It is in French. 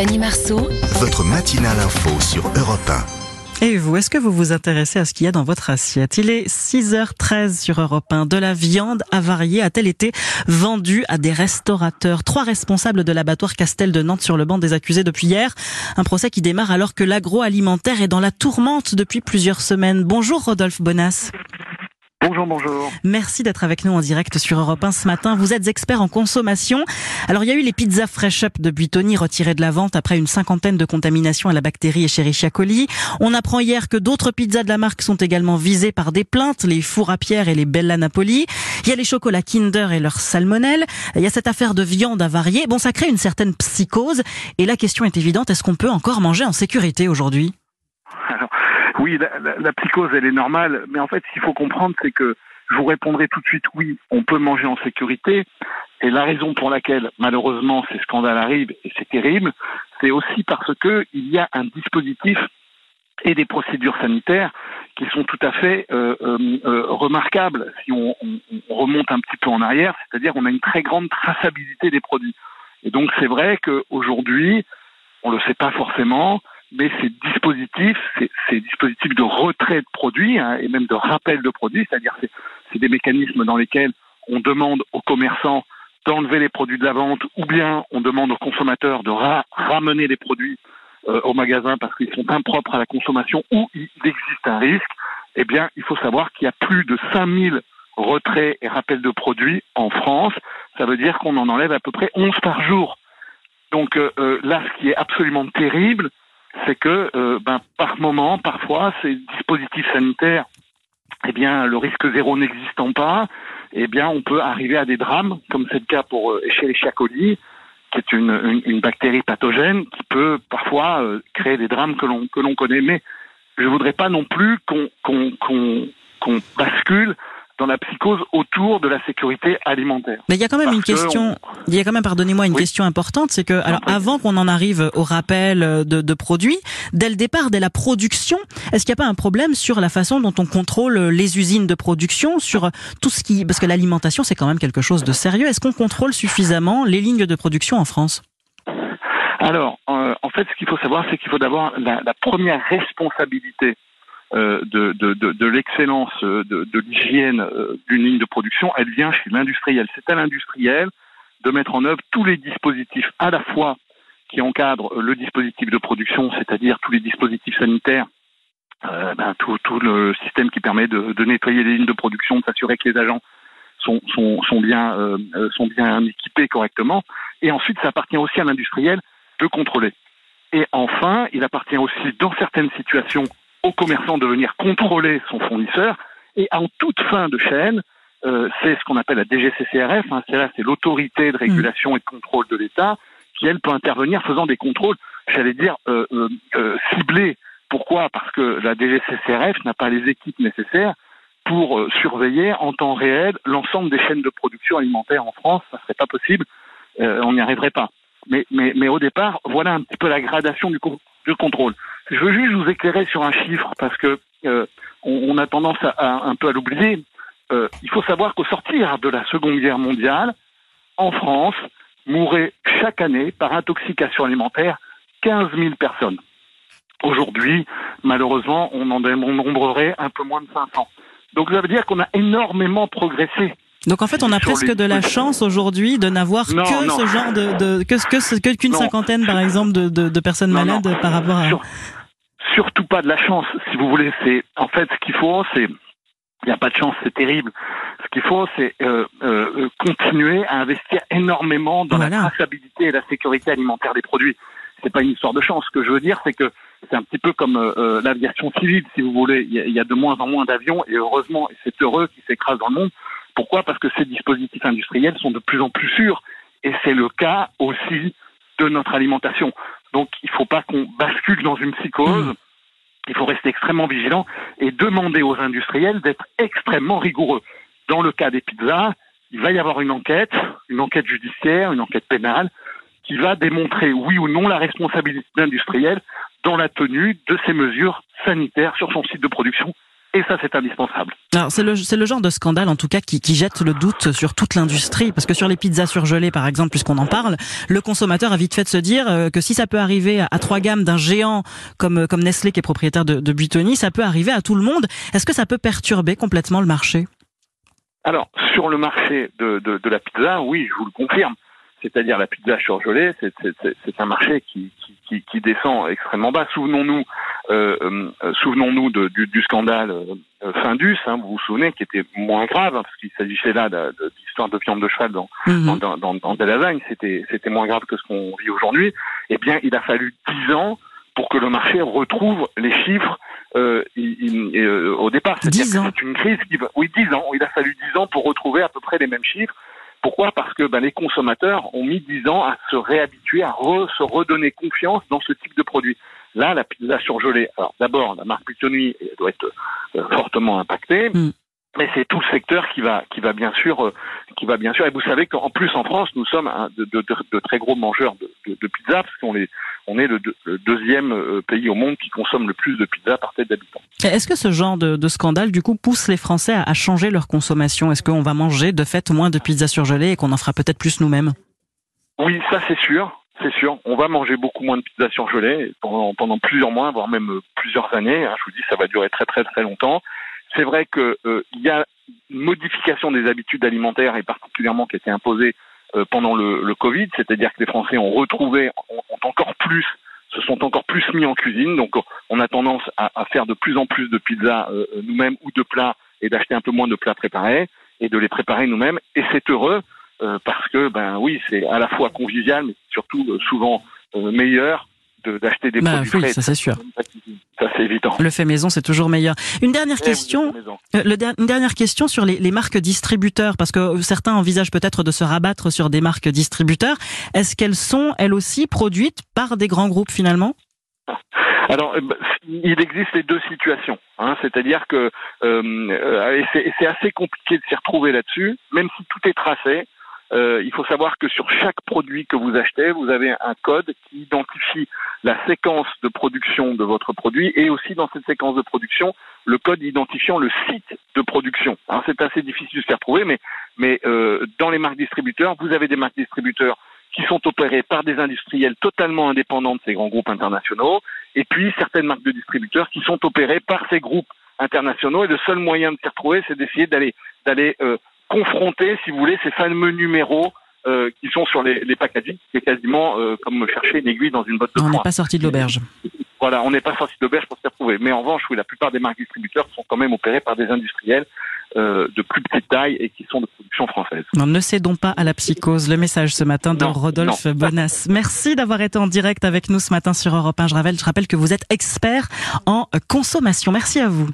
Fanny Marceau. Votre matinale info sur Europe 1. Et vous, est-ce que vous vous intéressez à ce qu'il y a dans votre assiette? Il est 6h13 sur Europe 1. De la viande avariée a-t-elle été vendue à des restaurateurs? Trois responsables de l'abattoir Castel de Nantes sur le banc des accusés depuis hier. Un procès qui démarre alors que l'agroalimentaire est dans la tourmente depuis plusieurs semaines. Bonjour Rodolphe Bonas. Bonjour, bonjour. Merci d'être avec nous en direct sur Europe 1 ce matin. Vous êtes expert en consommation. Alors, il y a eu les pizzas Fresh Up de Buitoni retirées de la vente après une cinquantaine de contaminations à la bactérie Escherichia coli. On apprend hier que d'autres pizzas de la marque sont également visées par des plaintes, les fours à pierre et les Bella Napoli. Il y a les chocolats Kinder et leur salmonelle. Il y a cette affaire de viande avariée. Bon, ça crée une certaine psychose. Et la question est évidente, est-ce qu'on peut encore manger en sécurité aujourd'hui? Oui, la, psychose, elle est normale, mais en fait, ce qu'il faut comprendre, c'est que je vous répondrai tout de suite, oui, on peut manger en sécurité. Et la raison pour laquelle, malheureusement, ces scandales arrivent, et c'est terrible, c'est aussi parce que il y a un dispositif et des procédures sanitaires qui sont tout à fait euh, euh, euh remarquables si on, on, remonte un petit peu en arrière, c'est-à-dire on a une très grande traçabilité des produits. Et donc c'est vrai qu'aujourd'hui, on le sait pas forcément, mais ces dispositifs, ces, dispositifs de retrait de produits hein, et même de rappel de produits, c'est-à-dire c'est, c'est des mécanismes dans lesquels on demande aux commerçants d'enlever les produits de la vente ou bien on demande aux consommateurs de ramener les produits euh, au magasin parce qu'ils sont impropres à la consommation ou il existe un risque, eh bien, il faut savoir qu'il y a plus de 5000 retraits et rappels de produits en France. Ça veut dire qu'on en enlève à peu près 11 par jour. Donc euh, euh, là, ce qui est absolument terrible, c'est que euh, ben, par moment, parfois, ces dispositifs sanitaires, eh bien, le risque zéro n'existant pas, eh bien, on peut arriver à des drames, comme c'est le cas pour euh, Escherichia coli, qui est une, une, bactérie pathogène qui peut parfois euh, créer des drames que l'on que l'on connaît. Mais je voudrais pas non plus qu'on qu'on qu'on qu'on bascule dans la psychose autour de la sécurité alimentaire. Mais il y a quand même une question, il y a quand même, pardonnez-moi, une question importante, c'est que, alors, avant qu'on en arrive au rappel de, de, produits, dès le départ, dès la production, est-ce qu'il n'y a pas un problème sur la façon dont on contrôle les usines de production, sur tout ce qui, parce que l'alimentation, c'est quand même quelque chose de sérieux. Est-ce qu'on contrôle suffisamment les lignes de production en France? Alors, euh, en fait, ce qu'il faut savoir, c'est qu'il faut d'abord la, la première responsabilité euh, de, de, l'excellence euh, de, l'hygiène euh, d'une ligne de production, elle vient chez l'industriel. C'est à l'industriel de mettre en œuvre tous les dispositifs à la fois qui encadrent le dispositif de production, c'est-à-dire tous les dispositifs sanitaires, euh, ben, tout, le système qui permet de, nettoyer les lignes de production, de s'assurer que les agents sont, bien, euh, sont bien équipés correctement. Et ensuite, ça appartient aussi à l'industriel de contrôler. Et enfin, il appartient aussi, dans certaines situations, au commerçant de venir contrôler son fournisseur. Et en toute fin de chaîne, euh, c'est ce qu'on appelle la DGCCRF, hein, c'est là, c'est l'autorité de régulation et de contrôle de l'État, qui elle peut intervenir faisant des contrôles, j'allais dire euh, euh, ciblés. Pourquoi? Parce que la DGCCRF n'a pas les équipes nécessaires pour surveiller en temps réel l'ensemble des chaînes de production alimentaire en France. Ça serait pas possible, on n'y arriverait pas. Mais, mais, mais au départ, voilà un petit peu la gradation du, du contrôle. Je veux juste vous éclairer sur un chiffre parce que euh, on, on, a tendance à, à, un peu à l'oublier. Euh, il faut savoir qu'au sortir de la Seconde Guerre mondiale, en France, mouraient chaque année par intoxication alimentaire 15 000 personnes. Aujourd'hui, malheureusement, on en dénombrerait un peu moins de 500. Donc ça veut dire qu'on a énormément progressé donc en fait, on a presque de la chance aujourd'hui de n'avoir que ce genre de, de que que qu'une cinquantaine par exemple de, de, de personnes malades par rapport à surtout pas de la chance, si vous voulez. C'est en fait ce qu'il faut, c'est il n'y a pas de chance, c'est terrible. Ce qu'il faut, c'est euh, euh, continuer à investir énormément dans la traçabilité et la sécurité alimentaire des produits. C'est pas une histoire de chance. Ce que je veux dire, c'est que c'est un petit peu comme euh, euh l'aviation civile, si vous voulez. Il y, a, de moins en moins d'avions, et heureusement, et c'est heureux qui s'écrasent dans le monde. Pourquoi? Parce que ces dispositifs industriels sont de plus en plus sûrs, et c'est le cas aussi de notre alimentation. Donc il ne faut pas qu'on bascule dans une psychose. Il faut rester extrêmement vigilant et demander aux industriels d'être extrêmement rigoureux. Dans le cas des pizzas, il va y avoir une enquête, une enquête judiciaire, une enquête pénale, qui va démontrer oui ou non la responsabilité industrielle dans la tenue de ces mesures sanitaires sur son site de production Et ça, c'est indispensable. Alors, c'est le, c'est le genre de scandale, en tout cas, qui, qui jette le doute sur toute l'industrie. Parce que sur les pizzas surgelées, par exemple, puisqu'on en parle, le consommateur a vite fait de se dire euh, que si ça peut arriver à, trois gammes d'un géant comme, euh, comme Nestlé, qui est propriétaire de, de Buitoni, ça peut arriver à tout le monde. Est-ce que ça peut perturber complètement le marché? Alors, sur le marché de, de, de la pizza, oui, je vous le confirme c'est-à-dire la pizza surgelée, c'est un marché qui, qui, qui, descend extrêmement bas. Souvenons-nous, euh, euh, souvenons-nous du, du, scandale euh, Findus, hein, vous vous souvenez, qui était moins grave, hein, parce qu'il s'agissait là d'histoire de, de, viande de cheval dans, mhm. dans, dans, dans, des lasagnes, c'était c'était moins grave que ce qu'on vit aujourd'hui. Eh bien, il a fallu dix ans pour que le marché retrouve les chiffres euh, il, euh, au départ. C'est une crise qui va... Oui, dix ans. Il a fallu dix ans pour retrouver à peu près les mêmes chiffres. Pourquoi? Parce que ben, les consommateurs ont mis dix ans à se réhabituer, à se redonner confiance dans ce type de produit. Là, la pizza surgelée, alors d'abord, la marque Buitoni doit être euh, fortement impactée. Mm. Mais c'est tout le secteur qui va, qui va bien sûr, euh, qui va bien sûr. Et vous savez qu'en plus en France, nous sommes de, de, de, très gros mangeurs de, pizza parce qu'on est, on est le, deuxième euh, pays au monde qui consomme le plus de pizza par tête d'habitant. Est-ce que ce genre de, scandale, du coup, pousse les Français à, changer leur consommation? Est-ce qu'on va manger de fait moins de pizza surgelée et qu'on en fera peut-être plus nous-mêmes? Oui, ça c'est sûr. C'est sûr, on va manger beaucoup moins de pizza surgelée pendant, pendant plusieurs mois, voire même euh, plusieurs années. Hein. Je vous dis, ça va durer très très très longtemps. C'est vrai qu'il euh, y a une modification des habitudes alimentaires et particulièrement qui a été imposée euh, pendant le, Covid, c'est-à-dire que les Français ont retrouvé, ont, encore plus, se sont encore plus mis en cuisine. Donc on a tendance à, à faire de plus en plus de pizzas euh, nous-mêmes ou de plats et d'acheter un peu moins de plats préparés et de les préparer nous-mêmes. Et c'est heureux parce que ben oui, c'est à la fois convivial, mais surtout souvent meilleur d'acheter des bah, produits oui, ça c'est sûr. Ça c'est évident. Le fait maison, c'est toujours meilleur. Une dernière eh question. Euh, une dernière question sur les, les, marques distributeurs, parce que certains envisagent peut-être de se rabattre sur des marques distributeurs. Est-ce qu'elles sont elles aussi produites par des grands groupes finalement? Alors, euh, bah, il existe les deux situations, hein, c'est-à-dire que euh, c'est assez compliqué de s'y retrouver là-dessus, même si tout est tracé. Euh, il faut savoir que sur chaque produit que vous achetez, vous avez un code qui identifie la séquence de production de votre produit et aussi dans cette séquence de production, le code identifiant le site de production. C'est assez difficile de se faire trouver, mais, mais euh, dans les marques distributeurs, vous avez des marques distributeurs qui sont opérées par des industriels totalement indépendants de ces grands groupes internationaux, et puis certaines marques de distributeurs qui sont opérées par ces groupes internationaux, et le seul moyen de s'y retrouver, c'est d'essayer d'aller d'aller euh, confronter, si vous voulez, ces fameux numéros euh, qui sont sur les, les packaging, c'est quasiment euh, comme chercher une aiguille dans une botte de On n'est pas sorti de l'auberge. Voilà, on n'est pas sorti de l'auberge pour s'y retrouver. Mais en revanche, oui, la plupart des marques distributeurs sont quand même opérées par des industriels euh, de plus petite taille et qui sont de production française. Non, ne cédons pas à la psychose. Le message ce matin de Rodolphe Bonas. Merci d'avoir été en direct avec nous ce matin sur Europe 1. Je rappelle, je rappelle que vous êtes expert en consommation. Merci à vous.